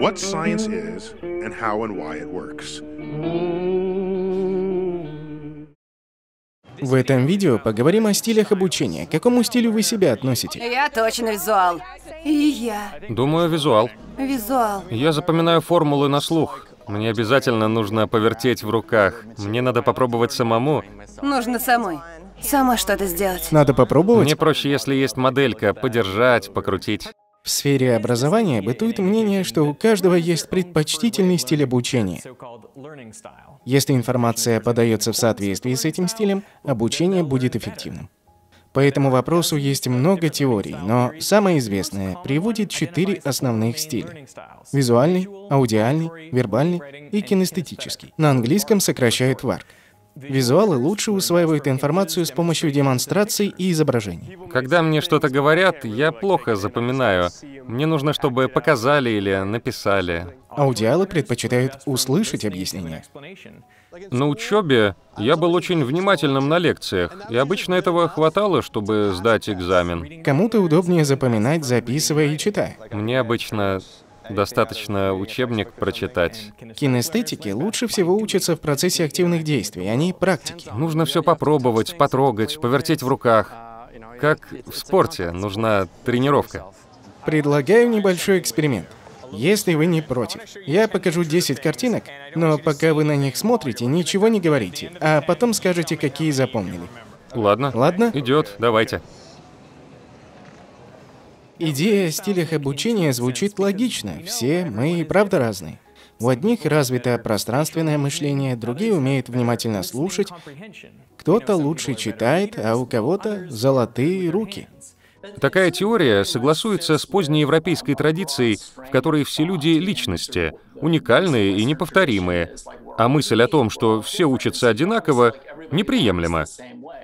what science is and how and why it works. В этом видео поговорим о стилях обучения. К какому стилю вы себя относите? Я точно визуал. И я. Думаю, визуал. Визуал. Я запоминаю формулы на слух. Мне обязательно нужно повертеть в руках. Мне надо попробовать самому. Нужно самой. Сама что-то сделать. Надо попробовать? Мне проще, если есть моделька, подержать, покрутить. В сфере образования бытует мнение, что у каждого есть предпочтительный стиль обучения. Если информация подается в соответствии с этим стилем, обучение будет эффективным. По этому вопросу есть много теорий, но самое известное приводит четыре основных стиля. Визуальный, аудиальный, вербальный и кинестетический. На английском сокращают VARC. Визуалы лучше усваивают информацию с помощью демонстраций и изображений. Когда мне что-то говорят, я плохо запоминаю. Мне нужно, чтобы показали или написали. Аудиалы предпочитают услышать объяснение. На учебе я был очень внимательным на лекциях, и обычно этого хватало, чтобы сдать экзамен. Кому-то удобнее запоминать, записывая и читая. Мне обычно достаточно учебник прочитать. Кинестетики лучше всего учатся в процессе активных действий, они практики. Нужно все попробовать, потрогать, повертеть в руках. Как в спорте, нужна тренировка. Предлагаю небольшой эксперимент. Если вы не против, я покажу 10 картинок, но пока вы на них смотрите, ничего не говорите, а потом скажете, какие запомнили. Ладно. Ладно? Идет, давайте. Идея о стилях обучения звучит логично. Все мы и правда разные. У одних развито пространственное мышление, другие умеют внимательно слушать, кто-то лучше читает, а у кого-то золотые руки. Такая теория согласуется с позднеевропейской традицией, в которой все люди — личности, уникальные и неповторимые, а мысль о том, что все учатся одинаково, неприемлема.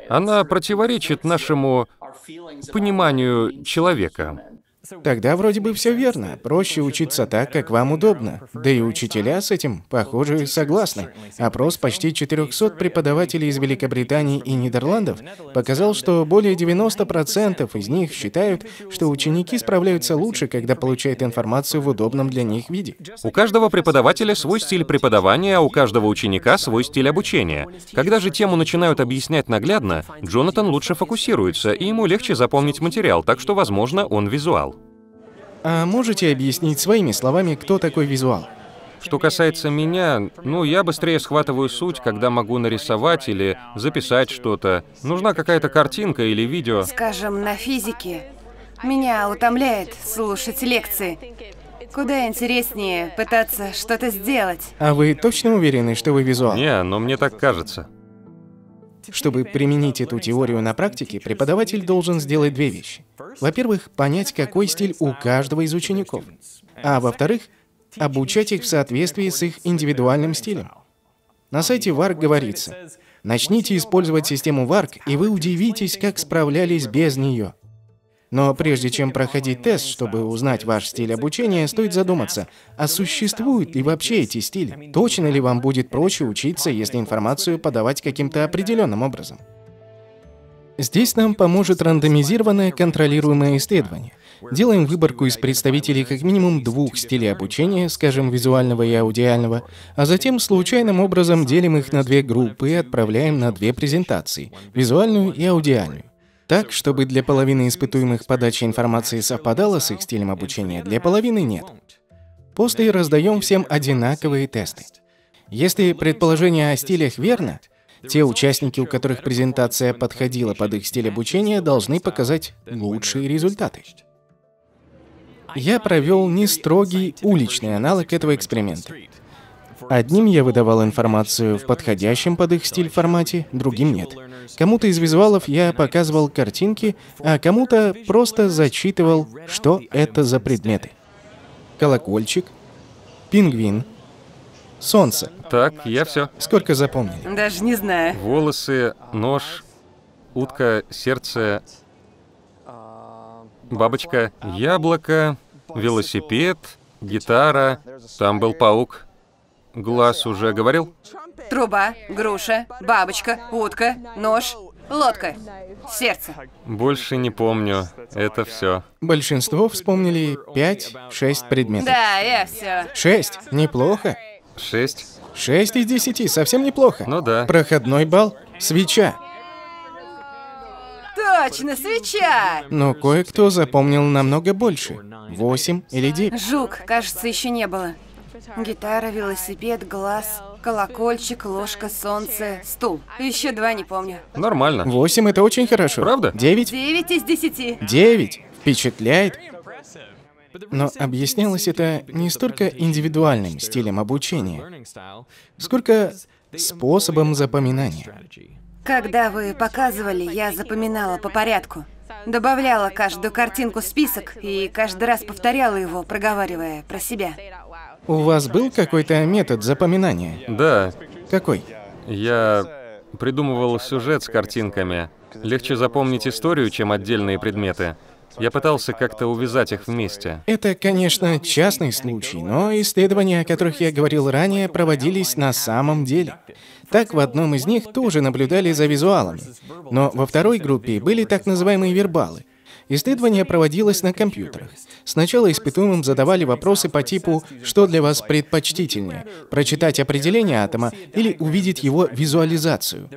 Она противоречит нашему пониманию человека. Тогда вроде бы все верно. Проще учиться так, как вам удобно. Да и учителя с этим, похоже, согласны. Опрос почти 400 преподавателей из Великобритании и Нидерландов показал, что более 90% из них считают, что ученики справляются лучше, когда получают информацию в удобном для них виде. У каждого преподавателя свой стиль преподавания, а у каждого ученика свой стиль обучения. Когда же тему начинают объяснять наглядно, Джонатан лучше фокусируется, и ему легче запомнить материал, так что, возможно, он визуал. А можете объяснить своими словами, кто такой визуал? Что касается меня, ну, я быстрее схватываю суть, когда могу нарисовать или записать что-то. Нужна какая-то картинка или видео. Скажем, на физике. Меня утомляет слушать лекции. Куда интереснее пытаться что-то сделать. А вы точно уверены, что вы визуал? Не, но мне так кажется. Чтобы применить эту теорию на практике, преподаватель должен сделать две вещи. Во-первых, понять, какой стиль у каждого из учеников. А во-вторых, обучать их в соответствии с их индивидуальным стилем. На сайте VARC говорится, начните использовать систему VARC, и вы удивитесь, как справлялись без нее. Но прежде чем проходить тест, чтобы узнать ваш стиль обучения, стоит задуматься, а существуют ли вообще эти стили? Точно ли вам будет проще учиться, если информацию подавать каким-то определенным образом? Здесь нам поможет рандомизированное контролируемое исследование. Делаем выборку из представителей как минимум двух стилей обучения, скажем, визуального и аудиального, а затем случайным образом делим их на две группы и отправляем на две презентации – визуальную и аудиальную. Так, чтобы для половины испытуемых подача информации совпадала с их стилем обучения, для половины нет. После раздаем всем одинаковые тесты. Если предположение о стилях верно, те участники, у которых презентация подходила под их стиль обучения, должны показать лучшие результаты. Я провел не строгий уличный аналог этого эксперимента. Одним я выдавал информацию в подходящем под их стиль формате, другим нет. Кому-то из визуалов я показывал картинки, а кому-то просто зачитывал, что это за предметы. Колокольчик, пингвин, солнце. Так, я все. Сколько запомнили? Даже не знаю. Волосы, нож, утка, сердце, бабочка, яблоко, велосипед, гитара. Там был паук. Глаз уже говорил? Труба, груша, бабочка, утка, нож. Лодка. Сердце. Больше не помню. Это все. Большинство вспомнили 5-6 предметов. Да, я все. 6. Неплохо. Шесть. 6 из 10. Совсем неплохо. Ну да. Проходной балл. Свеча. Точно, свеча! Но кое-кто запомнил намного больше. 8 или 9. Жук, кажется, еще не было. Гитара, велосипед, глаз, колокольчик, ложка, солнце, стул. Еще два не помню. Нормально. 8 это очень хорошо. Правда? 9? Девять из десяти. 9. Впечатляет. Но объяснялось это не столько индивидуальным стилем обучения, сколько способом запоминания. Когда вы показывали, я запоминала по порядку. Добавляла каждую картинку в список и каждый раз повторяла его, проговаривая про себя. У вас был какой-то метод запоминания? Да, Какой? я придумывал сюжет с картинками. Легче запомнить историю, чем отдельные предметы. Я пытался как-то увязать их вместе. Это, конечно, частный случай, но исследования, о которых я говорил ранее, проводились на самом деле. Так, в одном из них тоже наблюдали за визуалами. Но во второй группе были так называемые вербалы. Исследование проводилось на компьютерах. Сначала испытуемым задавали вопросы по типу «Что для вас предпочтительнее? Прочитать определение атома или увидеть его визуализацию?»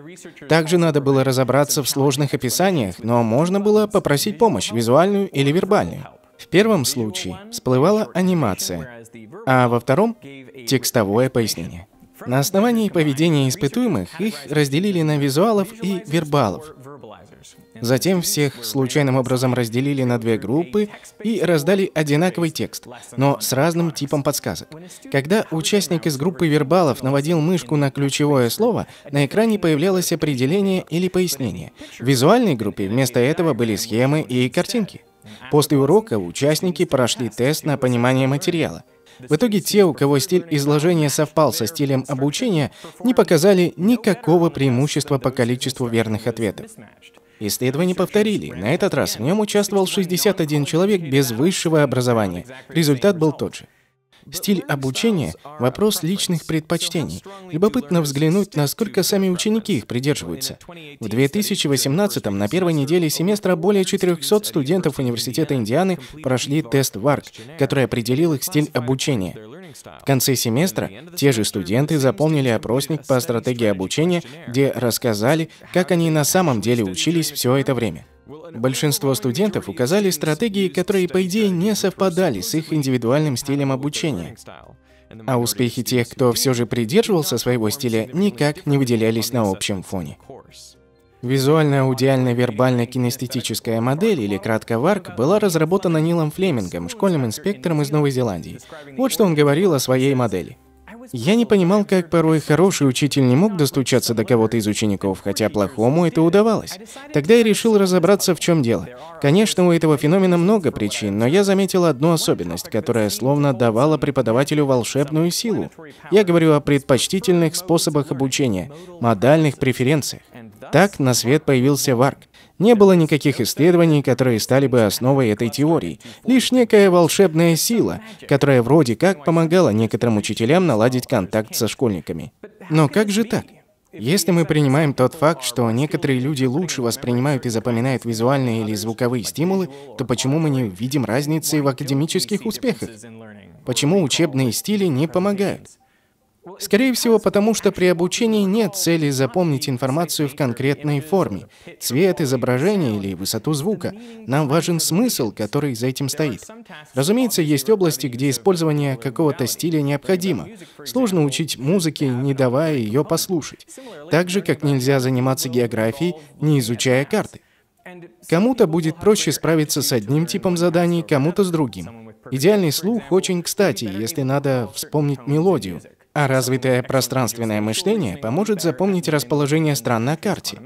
Также надо было разобраться в сложных описаниях, но можно было попросить помощь, визуальную или вербальную. В первом случае всплывала анимация, а во втором — текстовое пояснение. На основании поведения испытуемых их разделили на визуалов и вербалов. Затем всех случайным образом разделили на две группы и раздали одинаковый текст, но с разным типом подсказок. Когда участник из группы вербалов наводил мышку на ключевое слово, на экране появлялось определение или пояснение. В визуальной группе вместо этого были схемы и картинки. После урока участники прошли тест на понимание материала. В итоге те, у кого стиль изложения совпал со стилем обучения, не показали никакого преимущества по количеству верных ответов. Исследование повторили. На этот раз в нем участвовал 61 человек без высшего образования. Результат был тот же. Стиль обучения – вопрос личных предпочтений. Любопытно взглянуть, насколько сами ученики их придерживаются. В 2018-м на первой неделе семестра более 400 студентов Университета Индианы прошли тест ВАРК, который определил их стиль обучения. В конце семестра те же студенты заполнили опросник по стратегии обучения, где рассказали, как они на самом деле учились все это время. Большинство студентов указали стратегии, которые, по идее, не совпадали с их индивидуальным стилем обучения. А успехи тех, кто все же придерживался своего стиля, никак не выделялись на общем фоне. Визуально-аудиально-вербально-кинестетическая модель, или кратко ВАРК, была разработана Нилом Флемингом, школьным инспектором из Новой Зеландии. Вот что он говорил о своей модели. Я не понимал, как порой хороший учитель не мог достучаться до кого-то из учеников, хотя плохому это удавалось. Тогда я решил разобраться, в чем дело. Конечно, у этого феномена много причин, но я заметил одну особенность, которая словно давала преподавателю волшебную силу. Я говорю о предпочтительных способах обучения, модальных преференциях. Так на свет появился ВАРК. Не было никаких исследований, которые стали бы основой этой теории. Лишь некая волшебная сила, которая вроде как помогала некоторым учителям наладить контакт со школьниками. Но как же так? Если мы принимаем тот факт, что некоторые люди лучше воспринимают и запоминают визуальные или звуковые стимулы, то почему мы не видим разницы в академических успехах? Почему учебные стили не помогают? Скорее всего, потому что при обучении нет цели запомнить информацию в конкретной форме. Цвет, изображение или высоту звука. Нам важен смысл, который за этим стоит. Разумеется, есть области, где использование какого-то стиля необходимо. Сложно учить музыке, не давая ее послушать. Так же, как нельзя заниматься географией, не изучая карты. Кому-то будет проще справиться с одним типом заданий, кому-то с другим. Идеальный слух очень кстати, если надо вспомнить мелодию. А развитое пространственное мышление поможет запомнить расположение стран на карте.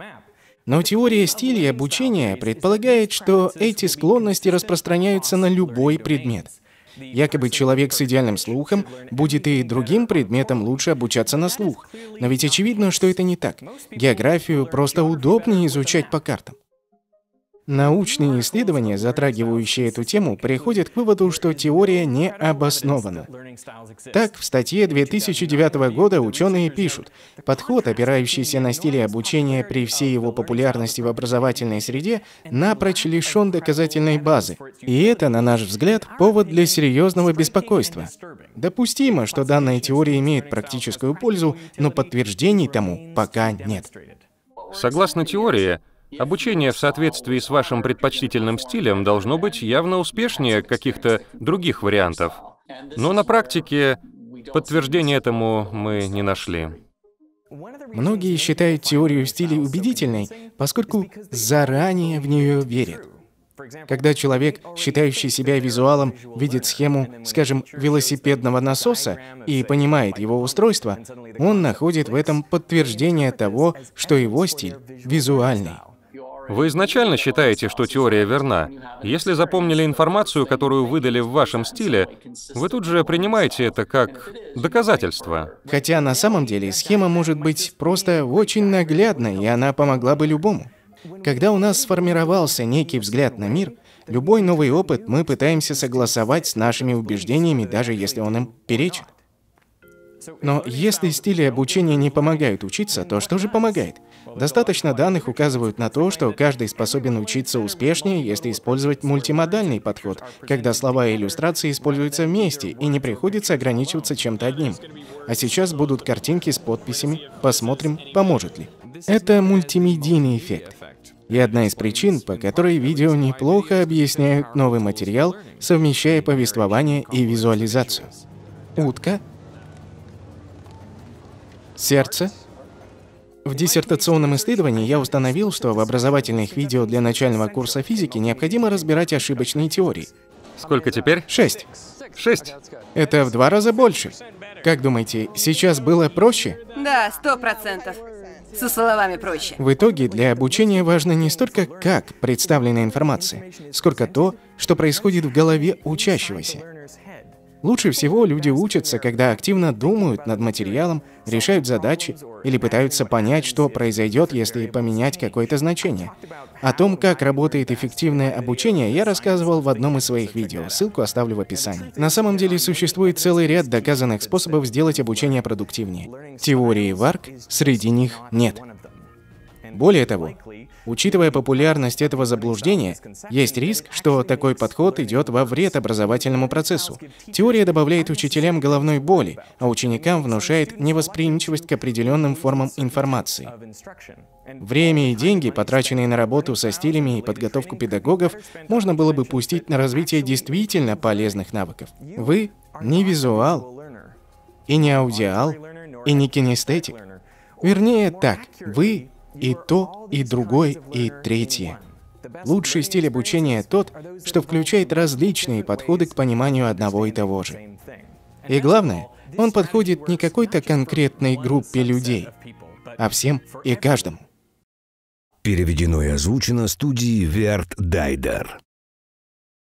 Но теория стиля обучения предполагает, что эти склонности распространяются на любой предмет. Якобы человек с идеальным слухом будет и другим предметам лучше обучаться на слух. Но ведь очевидно, что это не так. Географию просто удобнее изучать по картам. Научные исследования, затрагивающие эту тему, приходят к выводу, что теория не обоснована. Так, в статье 2009 года ученые пишут, подход, опирающийся на стиле обучения при всей его популярности в образовательной среде, напрочь лишен доказательной базы. И это, на наш взгляд, повод для серьезного беспокойства. Допустимо, что данная теория имеет практическую пользу, но подтверждений тому пока нет. Согласно теории, Обучение в соответствии с вашим предпочтительным стилем должно быть явно успешнее каких-то других вариантов. Но на практике подтверждения этому мы не нашли. Многие считают теорию стилей убедительной, поскольку заранее в нее верят. Когда человек, считающий себя визуалом, видит схему, скажем, велосипедного насоса и понимает его устройство, он находит в этом подтверждение того, что его стиль визуальный. Вы изначально считаете, что теория верна. Если запомнили информацию, которую выдали в вашем стиле, вы тут же принимаете это как доказательство. Хотя на самом деле схема может быть просто очень наглядной, и она помогла бы любому. Когда у нас сформировался некий взгляд на мир, любой новый опыт мы пытаемся согласовать с нашими убеждениями, даже если он им перечит. Но если стили обучения не помогают учиться, то что же помогает? Достаточно данных указывают на то, что каждый способен учиться успешнее, если использовать мультимодальный подход, когда слова и иллюстрации используются вместе и не приходится ограничиваться чем-то одним. А сейчас будут картинки с подписями, посмотрим, поможет ли. Это мультимедийный эффект. И одна из причин, по которой видео неплохо объясняют новый материал, совмещая повествование и визуализацию. Утка Сердце. В диссертационном исследовании я установил, что в образовательных видео для начального курса физики необходимо разбирать ошибочные теории. Сколько теперь? Шесть. Шесть. Это в два раза больше. Как думаете, сейчас было проще? Да, сто процентов. Со словами проще. В итоге для обучения важно не столько как представлена информация, сколько то, что происходит в голове учащегося. Лучше всего люди учатся, когда активно думают над материалом, решают задачи или пытаются понять, что произойдет, если поменять какое-то значение. О том, как работает эффективное обучение, я рассказывал в одном из своих видео, ссылку оставлю в описании. На самом деле существует целый ряд доказанных способов сделать обучение продуктивнее. Теории ВАРК среди них нет. Более того, учитывая популярность этого заблуждения, есть риск, что такой подход идет во вред образовательному процессу. Теория добавляет учителям головной боли, а ученикам внушает невосприимчивость к определенным формам информации. Время и деньги, потраченные на работу со стилями и подготовку педагогов, можно было бы пустить на развитие действительно полезных навыков. Вы не визуал, и не аудиал, и не кинестетик. Вернее, так, вы и то, и другой, и третье. Лучший стиль обучения тот, что включает различные подходы к пониманию одного и того же. И главное, он подходит не какой-то конкретной группе людей, а всем и каждому. Переведено и озвучено студией Верт Дайдер.